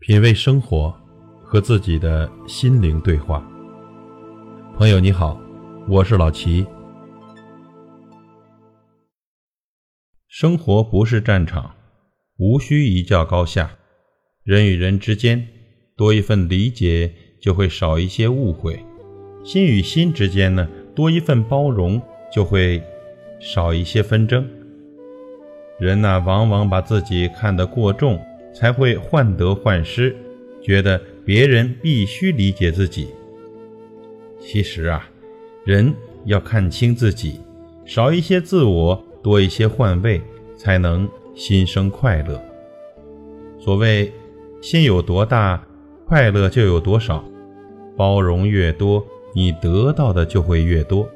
品味生活，和自己的心灵对话。朋友你好，我是老齐。生活不是战场，无需一较高下。人与人之间多一份理解，就会少一些误会；心与心之间呢，多一份包容，就会少一些纷争。人呐，往往把自己看得过重。才会患得患失，觉得别人必须理解自己。其实啊，人要看清自己，少一些自我，多一些换位，才能心生快乐。所谓心有多大，快乐就有多少。包容越多，你得到的就会越多。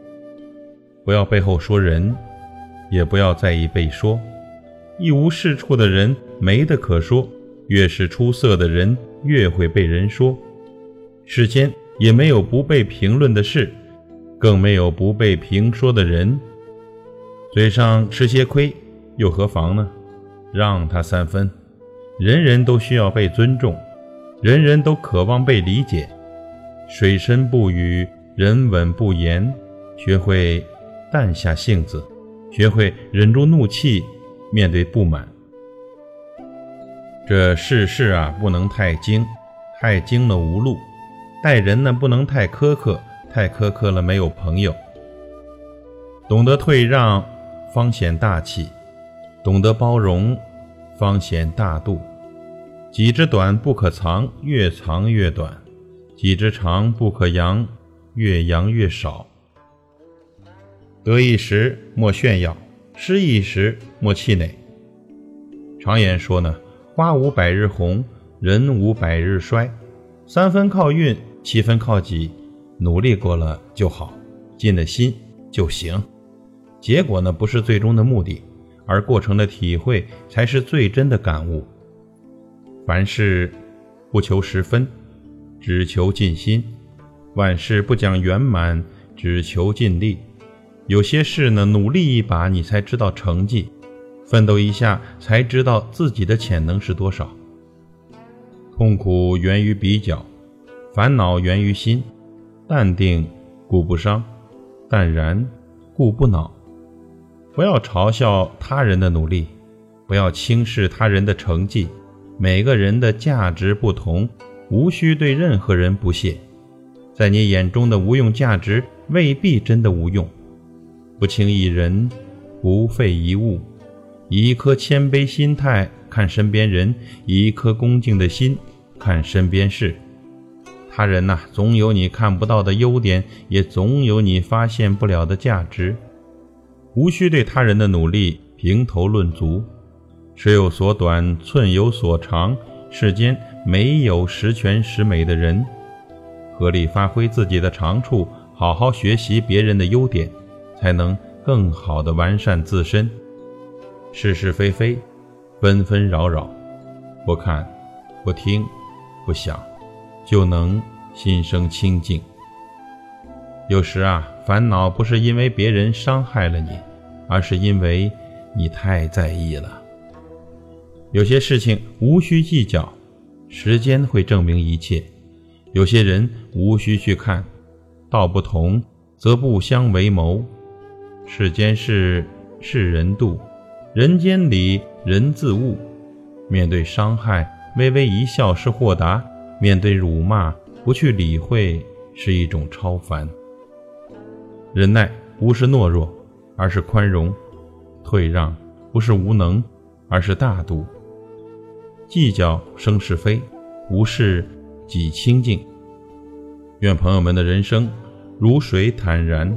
不要背后说人，也不要在意被说。一无是处的人没得可说，越是出色的人越会被人说。世间也没有不被评论的事，更没有不被评说的人。嘴上吃些亏又何妨呢？让他三分。人人都需要被尊重，人人都渴望被理解。水深不语，人稳不言。学会淡下性子，学会忍住怒气。面对不满，这世事啊，不能太精，太精了无路；待人呢，不能太苛刻，太苛刻了没有朋友。懂得退让，方显大气；懂得包容，方显大度。己之短不可藏，越藏越短；己之长不可扬，越扬越少。得意时莫炫耀。失意时莫气馁。常言说呢，花无百日红，人无百日衰。三分靠运，七分靠己。努力过了就好，尽了心就行。结果呢，不是最终的目的，而过程的体会才是最真的感悟。凡事不求十分，只求尽心；万事不讲圆满，只求尽力。有些事呢，努力一把，你才知道成绩；奋斗一下，才知道自己的潜能是多少。痛苦源于比较，烦恼源于心。淡定故不伤，淡然故不恼。不要嘲笑他人的努力，不要轻视他人的成绩。每个人的价值不同，无需对任何人不屑。在你眼中的无用价值，未必真的无用。不轻一人，不废一物。以一颗谦卑心态看身边人，以一颗恭敬的心看身边事。他人呐，总有你看不到的优点，也总有你发现不了的价值。无需对他人的努力评头论足。尺有所短，寸有所长。世间没有十全十美的人。合理发挥自己的长处，好好学习别人的优点。才能更好的完善自身。是是非非，纷纷扰扰，不看，不听，不想，就能心生清净。有时啊，烦恼不是因为别人伤害了你，而是因为你太在意了。有些事情无需计较，时间会证明一切；有些人无需去看，道不同则不相为谋。世间事，世人度；人间理，人自悟。面对伤害，微微一笑是豁达；面对辱骂，不去理会是一种超凡。忍耐不是懦弱，而是宽容；退让不是无能，而是大度；计较生是非，无事己清净。愿朋友们的人生如水坦然。